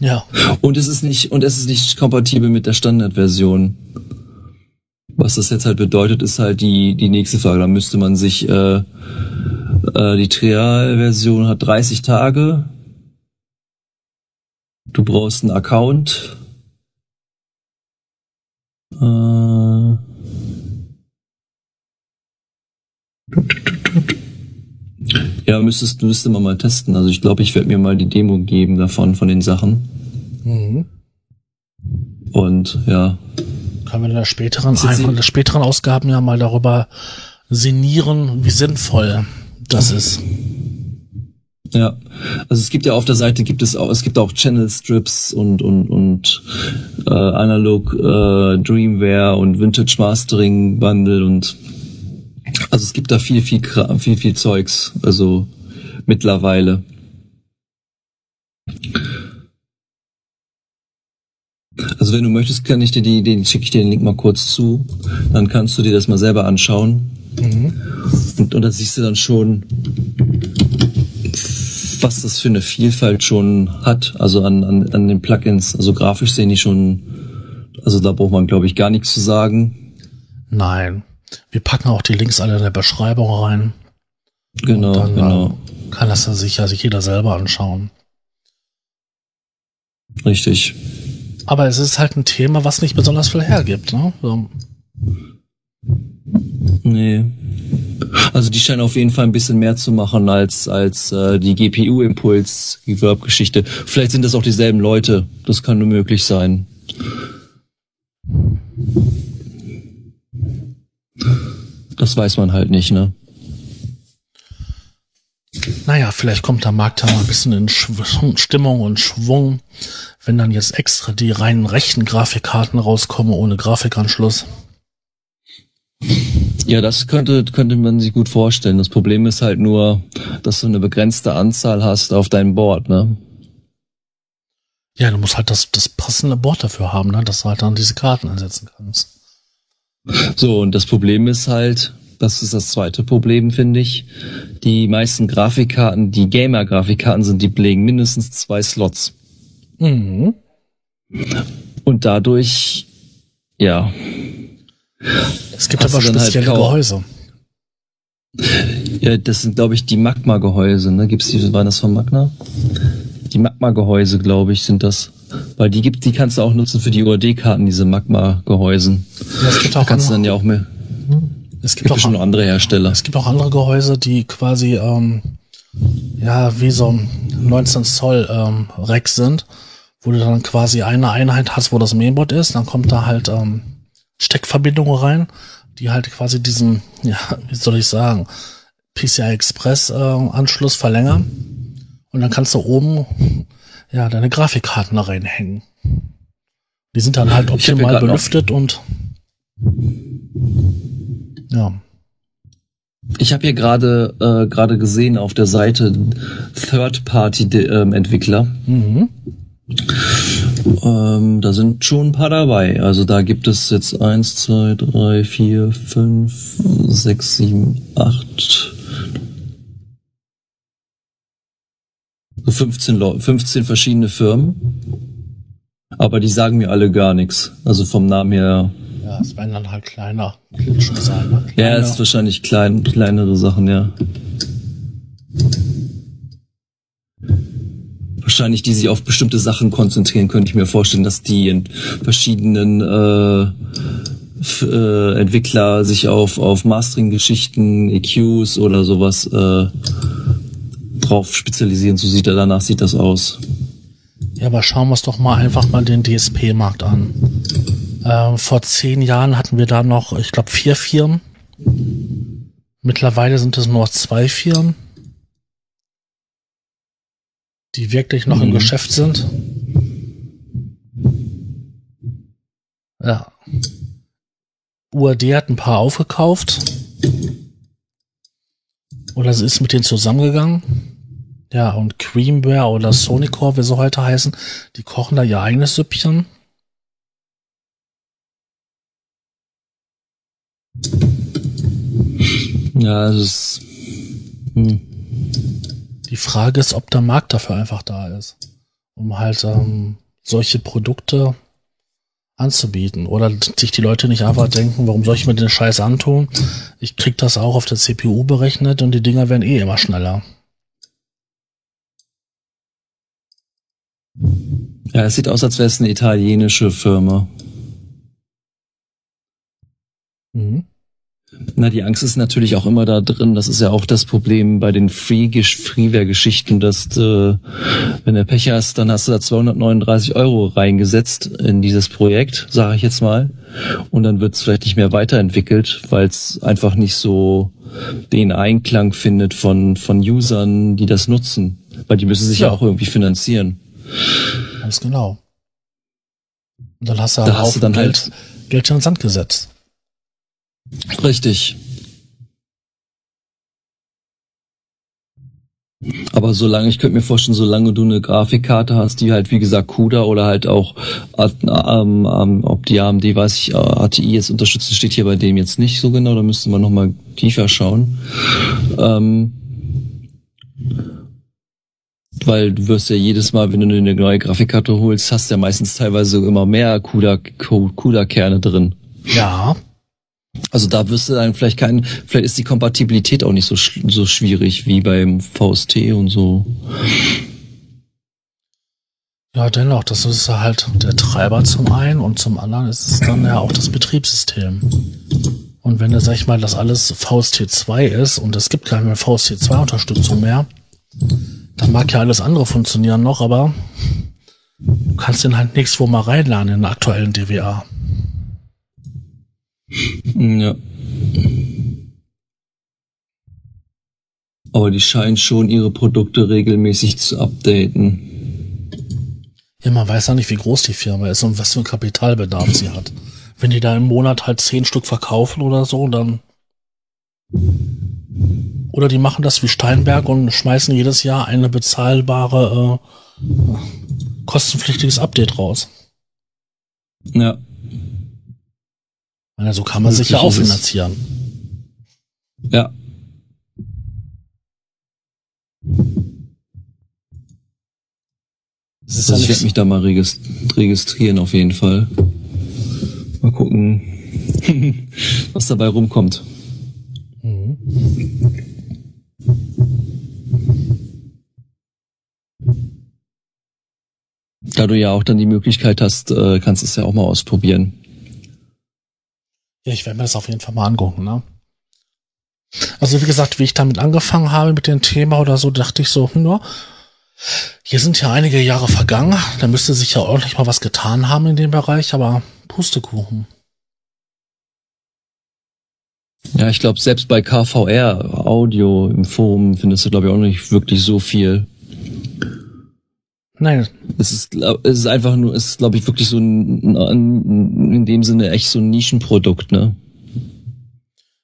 Ja. Und es ist nicht, und es ist nicht kompatibel mit der Standardversion. Was das jetzt halt bedeutet, ist halt die, die nächste Frage. Da müsste man sich, äh, äh, die Trial-Version hat 30 Tage. Du brauchst einen Account. Äh, ja, müsstest, müsste man mal testen. Also ich glaube, ich werde mir mal die Demo geben davon, von den Sachen. Mhm. Und ja, Können wir in der späteren, einer der späteren Ausgaben ja mal darüber sinnieren, wie sinnvoll das ist. Ja, also es gibt ja auf der Seite gibt es auch es gibt auch Channel Strips und und und äh, Analog äh, Dreamware und Vintage Mastering Bundle und also es gibt da viel viel viel viel Zeugs also mittlerweile. Also wenn du möchtest, kann ich dir die, den schicke ich dir den Link mal kurz zu, dann kannst du dir das mal selber anschauen Mhm. und, und da siehst du dann schon, was das für eine Vielfalt schon hat, also an, an, an den Plugins. Also grafisch sehen die schon, also da braucht man, glaube ich, gar nichts zu sagen. Nein. Wir packen auch die Links alle in der Beschreibung rein. Genau, dann genau. ähm, kann das dann sich ja sich jeder selber anschauen. Richtig. Aber es ist halt ein Thema, was nicht besonders viel hergibt. Ne? So, Nee. Also die scheinen auf jeden Fall ein bisschen mehr zu machen als als äh, die GPU-Impuls-Reverb-Geschichte. Vielleicht sind das auch dieselben Leute. Das kann nur möglich sein. Das weiß man halt nicht, ne? Naja, vielleicht kommt der Markt da mal ein bisschen in Stimmung und Schwung, wenn dann jetzt extra die reinen rechten Grafikkarten rauskommen ohne Grafikanschluss. Ja, das könnte, könnte man sich gut vorstellen. Das Problem ist halt nur, dass du eine begrenzte Anzahl hast auf deinem Board, ne? Ja, du musst halt das, das passende Board dafür haben, ne? dass du halt dann diese Karten einsetzen kannst. So, und das Problem ist halt, das ist das zweite Problem, finde ich. Die meisten Grafikkarten, die Gamer-Grafikkarten sind, die belegen mindestens zwei Slots. Mhm. Und dadurch, ja. Es gibt aber halt spezielle halt Gehäuse. Ja, das sind, glaube ich, die Magma-Gehäuse, ne? Gibt's die, waren das von Magna? Die Magma-Gehäuse, glaube ich, sind das. Weil die gibt, die kannst du auch nutzen für die UAD-Karten, diese Magma-Gehäusen. Ja, es gibt auch da kannst du dann ja auch mehr. Es gibt, gibt auch schon andere Hersteller. Es gibt auch andere Gehäuse, die quasi ähm, ja wie so ein 19 Zoll ähm, Rack sind, wo du dann quasi eine Einheit hast, wo das Mainboard ist, dann kommt da halt ähm, Steckverbindungen rein, die halt quasi diesen, ja, wie soll ich sagen, PCI Express äh, Anschluss verlängern und dann kannst du oben ja deine Grafikkarten da reinhängen. Die sind dann halt optimal belüftet und ja. Ich habe hier gerade äh, gerade gesehen auf der Seite Third-Party-Entwickler. Mhm. Ähm, da sind schon ein paar dabei. Also da gibt es jetzt eins, zwei, drei, vier, fünf, sechs, sieben, acht, 15, 15 verschiedene Firmen. Aber die sagen mir alle gar nichts. Also vom Namen her ja, es werden dann halt kleiner sein. Ne? Ja, es ist wahrscheinlich klein, kleinere Sachen, ja. Wahrscheinlich, die sich auf bestimmte Sachen konzentrieren, könnte ich mir vorstellen, dass die in verschiedenen äh, äh, Entwickler sich auf, auf Mastering-Geschichten, EQs oder sowas äh, drauf spezialisieren. So sieht er danach sieht das aus. Ja, aber schauen wir uns doch mal einfach mal den DSP-Markt an. Ähm, vor zehn Jahren hatten wir da noch, ich glaube, vier Firmen. Mittlerweile sind es nur zwei Firmen, die wirklich noch mhm. im Geschäft sind. Ja. UAD hat ein paar aufgekauft. Oder sie ist mit denen zusammengegangen. Ja, und Creamware oder Sonicore, wie sie heute heißen, die kochen da ihr eigenes Süppchen. Ja, es ist. Hm. Die Frage ist, ob der Markt dafür einfach da ist, um halt ähm, solche Produkte anzubieten. Oder sich die Leute nicht einfach denken, warum soll ich mir den Scheiß antun? Ich krieg das auch auf der CPU berechnet und die Dinger werden eh immer schneller. Ja, es sieht aus, als wäre es eine italienische Firma. Mhm. Na, die Angst ist natürlich auch immer da drin. Das ist ja auch das Problem bei den Freeware-Geschichten, dass du, wenn du Pech hast, dann hast du da 239 Euro reingesetzt in dieses Projekt, sage ich jetzt mal. Und dann wird es vielleicht nicht mehr weiterentwickelt, weil es einfach nicht so den Einklang findet von, von Usern, die das nutzen. Weil die müssen sich ja, ja auch irgendwie finanzieren. Ganz genau. Und dann hast du, da hast du dann Geld, halt Geld in Sand gesetzt. Richtig. Aber solange, ich könnte mir vorstellen, solange du eine Grafikkarte hast, die halt, wie gesagt, CUDA oder halt auch, ähm, ähm, ob die AMD, weiß ich, ATI jetzt unterstützen, steht hier bei dem jetzt nicht so genau, da müsste man nochmal tiefer schauen. Ähm, weil du wirst ja jedes Mal, wenn du eine neue Grafikkarte holst, hast ja meistens teilweise immer mehr CUDA-Kerne drin. Ja. Also da wirst du dann vielleicht kein, vielleicht ist die Kompatibilität auch nicht so, so schwierig wie beim VST und so. Ja, dennoch, das ist halt der Treiber zum einen und zum anderen ist es dann ja auch das Betriebssystem. Und wenn sag ich mal, das alles VST2 ist und es gibt keine VST2-Unterstützung mehr, dann mag ja alles andere funktionieren noch, aber du kannst den halt nichts wo mal reinladen in der aktuellen DWA. Ja. Aber die scheinen schon ihre Produkte regelmäßig zu updaten. Ja, man weiß ja nicht, wie groß die Firma ist und was für einen Kapitalbedarf sie hat. Wenn die da im Monat halt zehn Stück verkaufen oder so, dann. Oder die machen das wie Steinberg und schmeißen jedes Jahr eine bezahlbare, äh, kostenpflichtiges Update raus. Ja. Also kann man sich ja auch finanzieren. Ja. also ich werde mich da mal registrieren auf jeden Fall. Mal gucken, (laughs) was dabei rumkommt. Da du ja auch dann die Möglichkeit hast, äh, kannst du es ja auch mal ausprobieren. Ja, ich werde mir das auf jeden Fall mal angucken, ne? Also wie gesagt, wie ich damit angefangen habe mit dem Thema oder so, dachte ich so, hm, hier sind ja einige Jahre vergangen, da müsste sich ja ordentlich mal was getan haben in dem Bereich, aber Pustekuchen. Ja, ich glaube, selbst bei KVR Audio im Forum findest du, glaube ich, auch nicht wirklich so viel. Nein. Es ist, es ist einfach nur, es ist, glaube ich, wirklich so ein, in dem Sinne echt so ein Nischenprodukt, ne?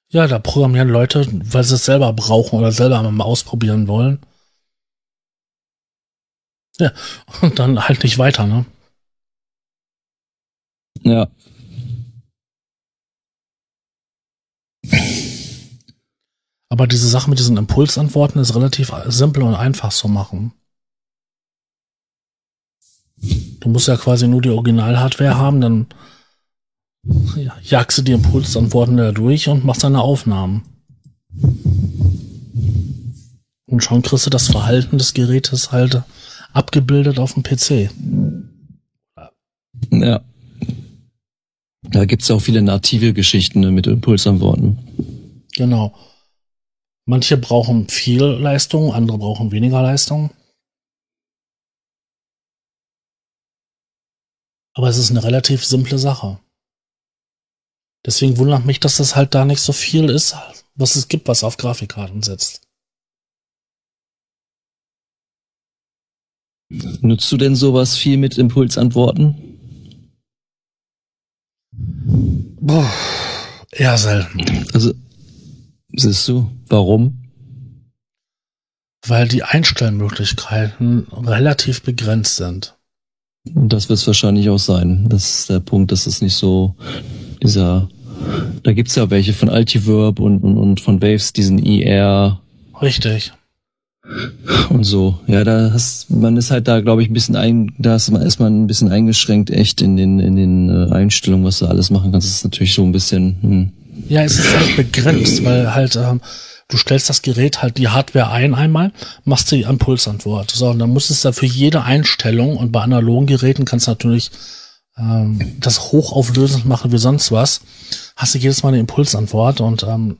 Ja, da programmieren Leute, weil sie es selber brauchen oder selber mal ausprobieren wollen. Ja, (laughs) und dann halt nicht weiter, ne? Ja. Aber diese Sache mit diesen Impulsantworten ist relativ simpel und einfach zu machen. Du musst ja quasi nur die Original-Hardware haben, dann jagst du die Impulsantworten da durch und machst deine Aufnahmen. Und schon kriegst du das Verhalten des Gerätes halt abgebildet auf dem PC. Ja. Da gibt's auch viele native Geschichten ne, mit Impulsantworten. Genau. Manche brauchen viel Leistung, andere brauchen weniger Leistung. Aber es ist eine relativ simple Sache. Deswegen wundert mich, dass das halt da nicht so viel ist, was es gibt, was auf Grafikkarten setzt. Nutzt du denn sowas viel mit Impulsantworten? Boah, eher selten. Also, siehst du, warum? Weil die Einstellmöglichkeiten relativ begrenzt sind. Und das wird es wahrscheinlich auch sein. Das ist der Punkt, dass es nicht so dieser da gibt's ja welche von Altiverb und, und, und von Waves, diesen IR. Richtig. Und so. Ja, da hast, man ist halt da, glaube ich, ein bisschen ein, da ist man, ist man ein bisschen eingeschränkt echt in den, in den äh, Einstellungen, was du alles machen kannst. Das ist natürlich so ein bisschen, hm. Ja, es ist halt begrenzt, weil halt, ähm, du stellst das Gerät halt die Hardware ein einmal, machst die Impulsantwort. So, und dann musst es da für jede Einstellung und bei analogen Geräten kannst du natürlich ähm, das hochauflösend machen wie sonst was, hast du jedes Mal eine Impulsantwort und ähm,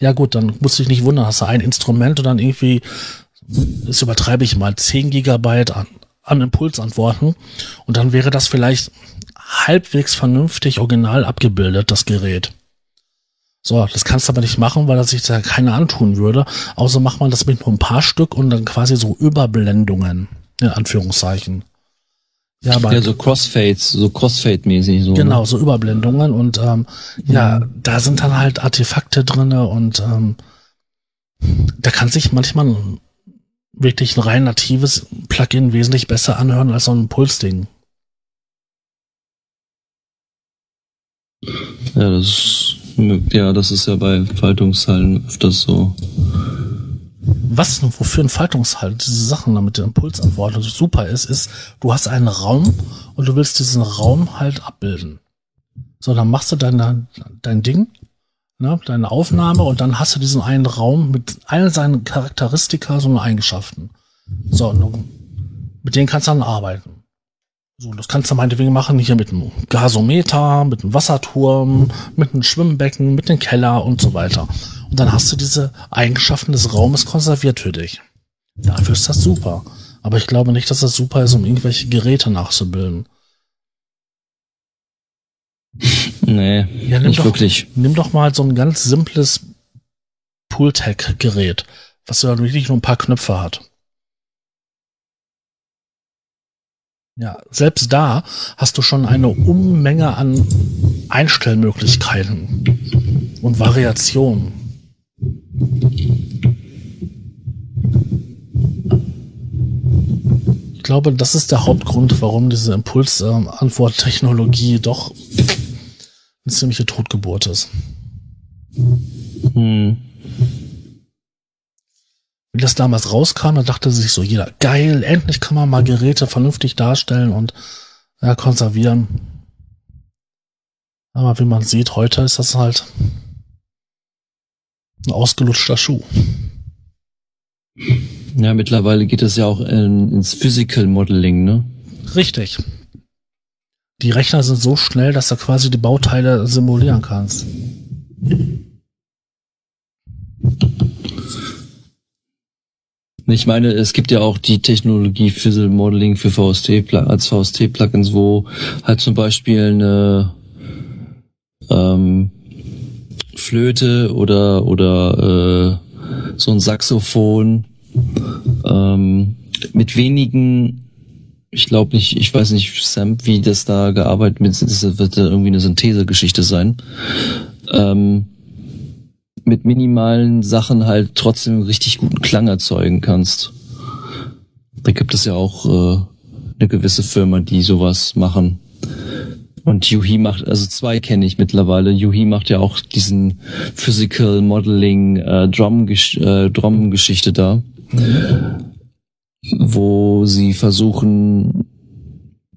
ja gut, dann musst du dich nicht wundern, hast du ein Instrument und dann irgendwie, das übertreibe ich mal, 10 Gigabyte an, an Impulsantworten und dann wäre das vielleicht halbwegs vernünftig original abgebildet, das Gerät. So, das kannst du aber nicht machen, weil das sich da keiner antun würde. Außer macht man das mit nur ein paar Stück und dann quasi so Überblendungen, in Anführungszeichen. Ja, aber ja, so Crossfades, so Crossfade-mäßig so. Genau, ne? so Überblendungen und ähm, ja, mhm. da sind dann halt Artefakte drinne und ähm, da kann sich manchmal wirklich ein rein natives Plugin wesentlich besser anhören als so ein Pulsding. Ja, das ist, ja, das ist ja bei Faltungszahlen öfters so was wofür ein Faltungshalt diese Sachen damit der Impulsantwort super ist, ist, du hast einen Raum und du willst diesen Raum halt abbilden. So, dann machst du deine, dein Ding, ne, deine Aufnahme und dann hast du diesen einen Raum mit allen seinen Charakteristika, so eine Eigenschaften. So, mit denen kannst du dann arbeiten. So, das kannst du meinetwegen machen hier mit einem Gasometer, mit einem Wasserturm, mit einem Schwimmbecken, mit dem Keller und so weiter. Und dann hast du diese Eigenschaften des Raumes konserviert für dich. Dafür ist das super. Aber ich glaube nicht, dass das super ist, um irgendwelche Geräte nachzubilden. (laughs) Nee, ja, nimm nicht doch, wirklich. Nimm doch mal so ein ganz simples Pooltech-Gerät. dass er wirklich nur ein paar Knöpfe hat. Ja, selbst da hast du schon eine Unmenge an Einstellmöglichkeiten und Variationen. Ich glaube, das ist der Hauptgrund, warum diese Impulsantworttechnologie doch eine ziemliche Totgeburt ist. Hm. Wie das damals rauskam, da dachte sich so jeder, geil, endlich kann man mal Geräte vernünftig darstellen und ja, konservieren. Aber wie man sieht, heute ist das halt ein ausgelutschter Schuh. Ja, mittlerweile geht es ja auch in, ins Physical Modeling, ne? Richtig. Die Rechner sind so schnell, dass du quasi die Bauteile simulieren kannst. Ich meine, es gibt ja auch die Technologie Physical Modeling für VST als VST-Plugins, wo halt zum Beispiel eine ähm, Flöte oder oder äh, so ein Saxophon ähm, mit wenigen ich glaube nicht, ich weiß nicht, Sam, wie das da gearbeitet wird, das wird irgendwie eine Synthesegeschichte sein. Ähm, mit minimalen Sachen halt trotzdem richtig guten Klang erzeugen kannst. Da gibt es ja auch äh, eine gewisse Firma, die sowas machen. Und Yuhi macht, also zwei kenne ich mittlerweile. Yuhi macht ja auch diesen Physical Modeling äh, Drum, äh, Drum Geschichte da. Wo sie versuchen,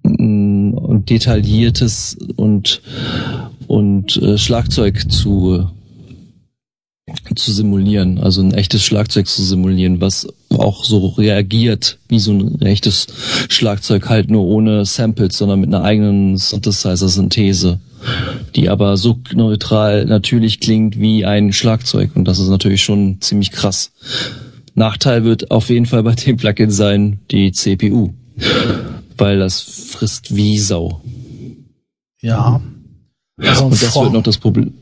detailliertes und und äh, Schlagzeug zu zu simulieren, also ein echtes Schlagzeug zu simulieren, was auch so reagiert wie so ein echtes Schlagzeug, halt nur ohne Samples, sondern mit einer eigenen Synthesizer-Synthese, die aber so neutral natürlich klingt wie ein Schlagzeug und das ist natürlich schon ziemlich krass. Nachteil wird auf jeden Fall bei dem Plugin sein, die CPU, weil das frisst wie Sau. Ja. Also und das wird noch das Problem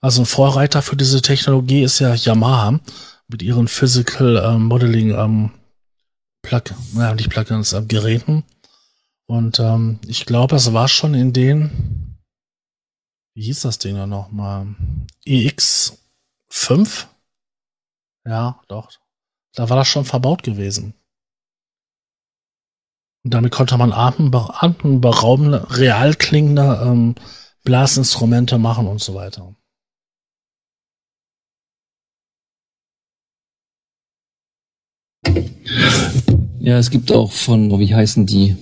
also ein Vorreiter für diese Technologie ist ja Yamaha mit ihren Physical äh, Modeling ähm, Plug, naja, nicht Plugins, äh, Geräten. Und ähm, ich glaube, es war schon in den, wie hieß das Ding da nochmal? EX5? Ja, doch. Da war das schon verbaut gewesen. Und damit konnte man atemberaubende, real klingende ähm, Blasinstrumente machen und so weiter. Ja, es gibt auch von, wie heißen die?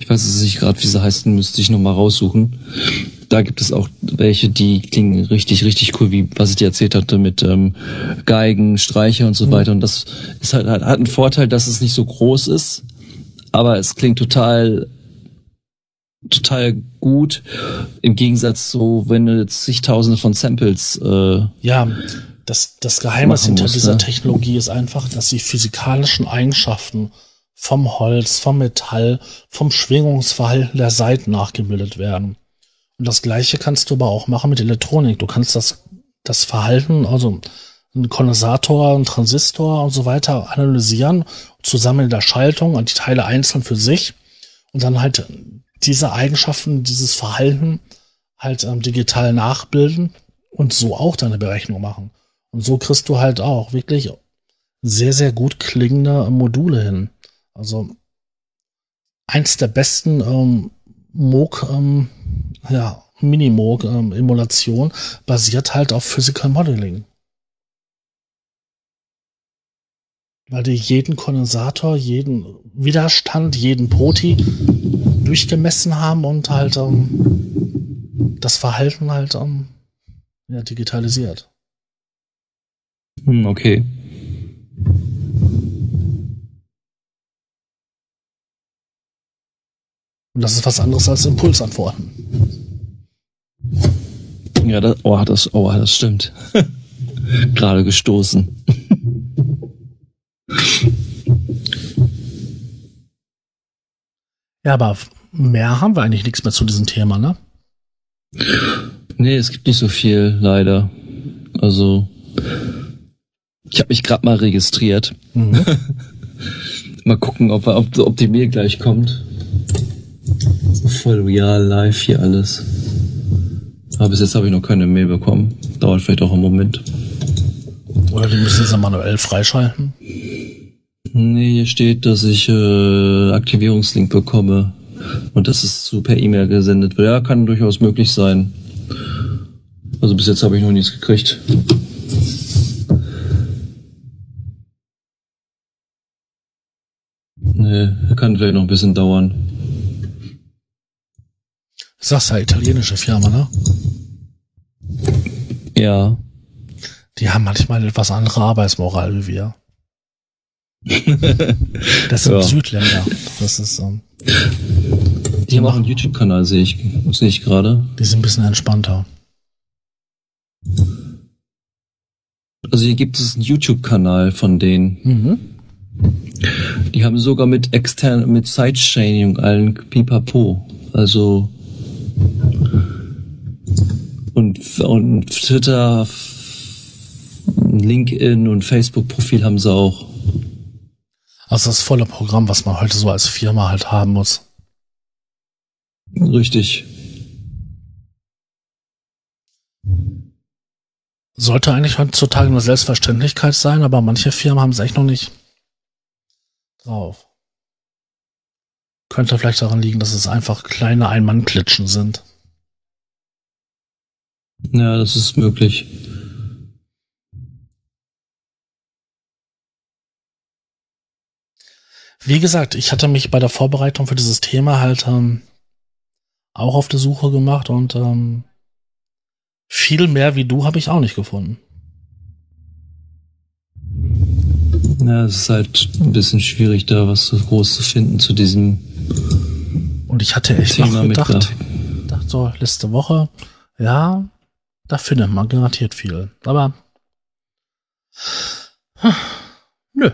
Ich weiß es nicht gerade, wie sie heißen, müsste ich nochmal raussuchen. Da gibt es auch welche, die klingen richtig, richtig cool, wie was ich dir erzählt hatte mit ähm, Geigen, Streicher und so mhm. weiter. Und das ist halt, hat, einen Vorteil, dass es nicht so groß ist, aber es klingt total total gut. Im Gegensatz so, wenn du jetzt zigtausende von Samples äh, ja das, das Geheimnis hinter muss, dieser ne? Technologie ist einfach, dass die physikalischen Eigenschaften vom Holz, vom Metall, vom Schwingungsverhalten der Seiten nachgebildet werden. Und das gleiche kannst du aber auch machen mit Elektronik. Du kannst das, das Verhalten, also ein Kondensator, ein Transistor und so weiter analysieren, zusammen in der Schaltung und die Teile einzeln für sich und dann halt diese Eigenschaften, dieses Verhalten halt ähm, digital nachbilden und so auch deine Berechnung machen. Und so kriegst du halt auch wirklich sehr, sehr gut klingende Module hin. Also eins der besten ähm, Moog, ähm, ja, Mini-Moog-Emulation ähm, basiert halt auf Physical Modeling. Weil die jeden Kondensator, jeden Widerstand, jeden Poti durchgemessen haben und halt ähm, das Verhalten halt ähm, ja, digitalisiert. Hm, okay. Und das ist was anderes als Impulsantworten. Ja, das, oh, das, oh, das stimmt. (laughs) Gerade gestoßen. ja, aber mehr haben wir eigentlich nichts mehr zu diesem Thema, ne? Nee, es gibt nicht so viel, leider. Also, Ich habe mich gerade mal registriert. Mhm. (laughs) mal gucken, ob, ob, ob die Mail gleich kommt. Voll real, live hier alles. Aber bis jetzt habe ich noch keine Mail bekommen. Dauert vielleicht auch einen Moment. Oder die müssen sie manuell freischalten? Nee, hier steht, dass ich äh, Aktivierungslink bekomme und dass es zu per E-Mail gesendet wird. Ja, kann durchaus möglich sein. Also bis jetzt habe ich noch nichts gekriegt. Nee, kann vielleicht noch ein bisschen dauern. Sagst ja italienische Firma, ne? Ja. Die haben manchmal etwas andere Arbeitsmoral wie wir. (laughs) das sind ja. Südländer. Das ist. Ähm, die, die haben auch einen YouTube-Kanal, sehe ich, sehe ich gerade. Die sind ein bisschen entspannter. Also hier gibt es einen YouTube-Kanal von denen. Mhm. Die haben sogar mit extern, mit Sidechaining allen Pipapo. Also und, und Twitter, LinkedIn und Facebook-Profil haben sie auch. Also das volle Programm, was man heute so als Firma halt haben muss. Richtig. Sollte eigentlich heutzutage eine Selbstverständlichkeit sein, aber manche Firmen haben es echt noch nicht drauf. Könnte vielleicht daran liegen, dass es einfach kleine Ein-Mann-Klitschen sind. Ja, das ist möglich. Wie gesagt, ich hatte mich bei der Vorbereitung für dieses Thema halt ähm, auch auf die Suche gemacht und ähm, viel mehr wie du habe ich auch nicht gefunden. Ja, es ist halt ein bisschen schwierig, da was so groß zu finden zu diesem. Und ich hatte echt Thema noch gedacht, dachte so, letzte Woche, ja, da findet man garantiert viel. Aber hm, nö.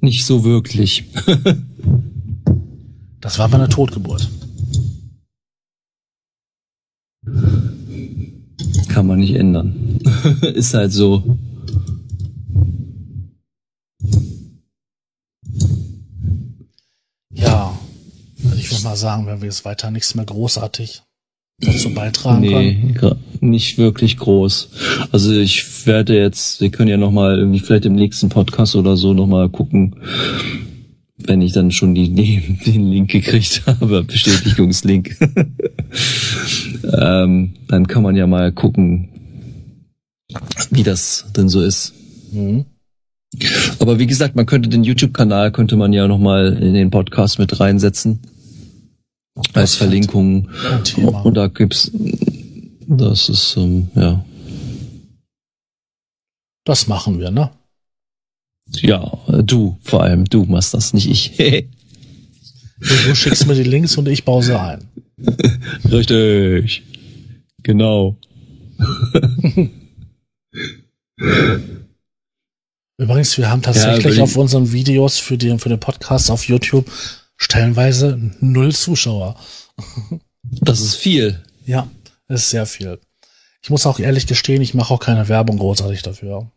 Nicht so wirklich. das war meine Totgeburt. Kann man nicht ändern. (laughs) Ist halt so. Ja, ich würde mal sagen, wenn wir jetzt weiter nichts mehr großartig dazu beitragen nee, können. nicht wirklich groß. Also ich werde jetzt, wir können ja noch mal irgendwie vielleicht im nächsten Podcast oder so noch mal gucken, wenn ich dann schon die, den Link gekriegt habe, Bestätigungslink, (laughs) ähm, dann kann man ja mal gucken, wie das denn so ist. Mhm. Aber wie gesagt, man könnte den YouTube-Kanal könnte man ja noch mal in den Podcast mit reinsetzen als Verlinkung. Und da gibt's, das ist ähm, ja. Das machen wir, ne? Ja, du, vor allem du machst das, nicht ich. du schickst mir die Links und ich baue sie ein. (laughs) Richtig. Genau. (laughs) Übrigens, wir haben tatsächlich ja, auf unseren Videos für den, für den Podcast auf YouTube stellenweise null Zuschauer. (laughs) Das ist viel. Ja, ist sehr viel. Ich muss auch ehrlich gestehen, ich mache auch keine Werbung großartig dafür.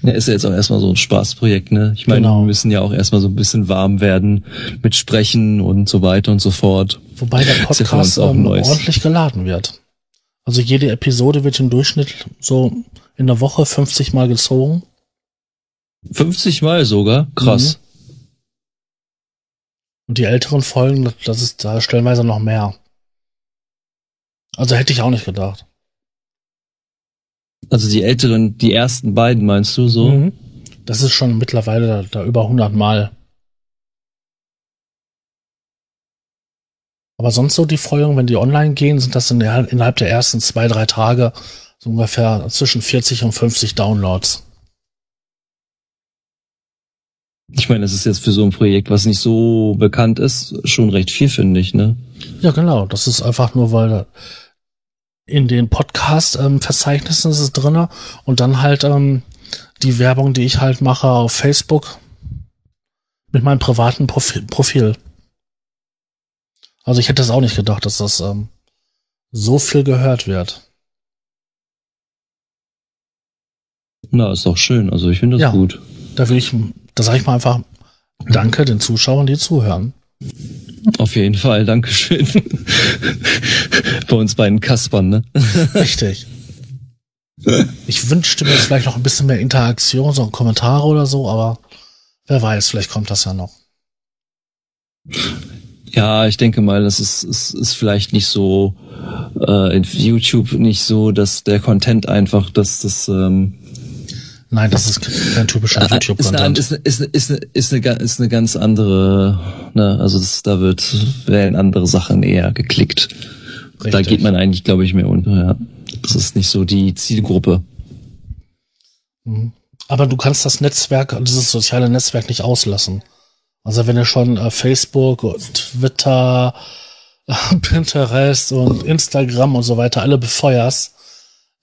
Ja, ist ja jetzt auch erstmal so ein Spaßprojekt, ne? Ich meine, genau. wir müssen ja auch erstmal so ein bisschen warm werden mit Sprechen und so weiter und so fort. Wobei der Podcast ja ähm, ordentlich geladen wird. Also jede Episode wird im Durchschnitt so in der Woche 50 Mal gezogen. 50 Mal sogar? Krass. Mhm. Und die älteren Folgen, das ist da stellenweise noch mehr. Also hätte ich auch nicht gedacht. Also die älteren, die ersten beiden meinst du so? Mhm. Das ist schon mittlerweile da, da über 100 Mal. Aber sonst so die Folgen, wenn die online gehen, sind das in der, innerhalb der ersten zwei, drei Tage so ungefähr zwischen 40 und 50 Downloads. Ich meine, das ist jetzt für so ein Projekt, was nicht so bekannt ist, schon recht viel, finde ich, ne? Ja, genau. Das ist einfach nur, weil in den Podcast-Verzeichnissen ähm, ist es drinne und dann halt ähm, die Werbung, die ich halt mache auf Facebook mit meinem privaten Profil. Also ich hätte es auch nicht gedacht, dass das ähm, so viel gehört wird. Na, ist doch schön. Also ich finde das Ja. gut. Da will ich, da sage ich mal einfach (clears throat) Danke den Zuschauern, die zuhören. Auf jeden Fall, Dankeschön. (laughs) Bei uns beiden Kaspern, ne? Richtig. Ich wünschte mir jetzt vielleicht noch ein bisschen mehr Interaktion, so Kommentare oder so, aber wer weiß, vielleicht kommt das ja noch. Ja, ich denke mal, das ist, ist, ist vielleicht nicht so äh, in YouTube nicht so, dass der Content einfach, dass das ähm, Nein, das ist kein typischer äh, ist, eine, YouTube-Content. ist, eine, ist, ist, ist, eine, ist eine ganz andere, ne, also das, da wird werden andere Sachen eher geklickt. Da Richtig. geht man eigentlich, glaube ich, mehr unter. Ja. Das ist nicht so die Zielgruppe. Mhm. Aber du kannst das Netzwerk, dieses soziale Netzwerk nicht auslassen. Also wenn du schon äh, Facebook und Twitter, äh, (laughs) Pinterest und Instagram und so weiter alle befeuerst,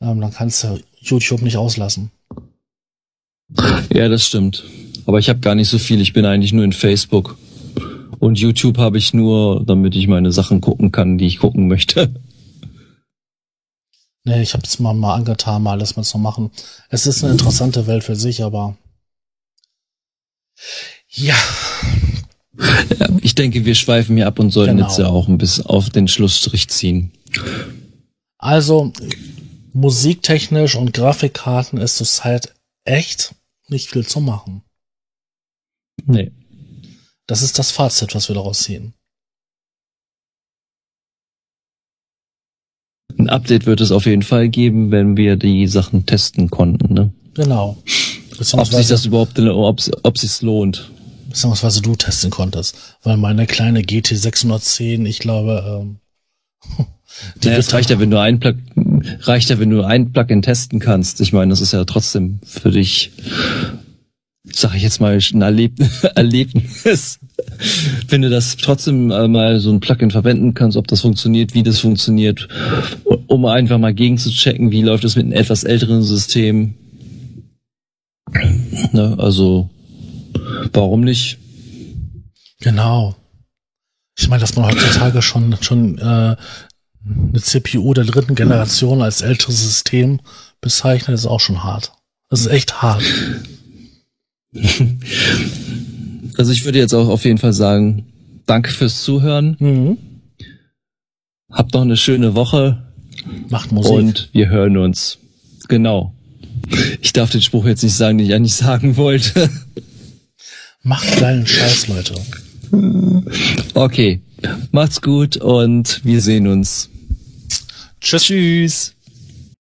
ähm, dann kannst du YouTube nicht auslassen. Ja, das stimmt. Aber ich habe gar nicht so viel. Ich bin eigentlich nur in Facebook. Und YouTube habe ich nur, damit ich meine Sachen gucken kann, die ich gucken möchte. (laughs) Nee, ich habe es mal, mal angetan, mal alles mal zu machen. Es ist eine interessante Welt für sich, aber ja, Ja, ich denke, wir schweifen hier ab und sollten Genau. jetzt ja auch ein bisschen auf den Schlussstrich ziehen. also musiktechnisch und Grafikkarten ist zurzeit echt nicht viel zu machen. Nee. Das ist das Fazit, was wir daraus ziehen. Ein Update wird es auf jeden Fall geben, wenn wir die Sachen testen konnten. Ne? Genau. Ob sich das überhaupt, ob ob sich's lohnt. beziehungsweise du testen konntest. Weil meine kleine GT 610, ich glaube, ähm, die Naja, es reicht ja, wenn du ein Plug, reicht ja, wenn du ein Plugin testen kannst. Ich meine, das ist ja trotzdem für dich, sag ich jetzt mal, ein Erleb (laughs) Erlebnis. Wenn du das trotzdem äh, mal so ein Plugin verwenden kannst, ob das funktioniert, wie das funktioniert, um einfach mal gegen zu checken, wie läuft es mit einem etwas älteren System. Ne, also, warum nicht? Genau. Ich meine, dass man heutzutage schon schon äh, eine CPU der dritten Generation als älteres System bezeichnet, ist auch schon hart. Das ist echt hart. (laughs) Also ich würde jetzt auch auf jeden Fall sagen, danke fürs Zuhören. Mhm. Habt noch eine schöne Woche. Macht Musik. Und wir hören uns. Genau. Ich darf den Spruch jetzt nicht sagen, den ich eigentlich sagen wollte. (laughs) Macht geilen Scheiß, Leute. Okay. Macht's gut und wir sehen uns. Tschüss. Tschüss.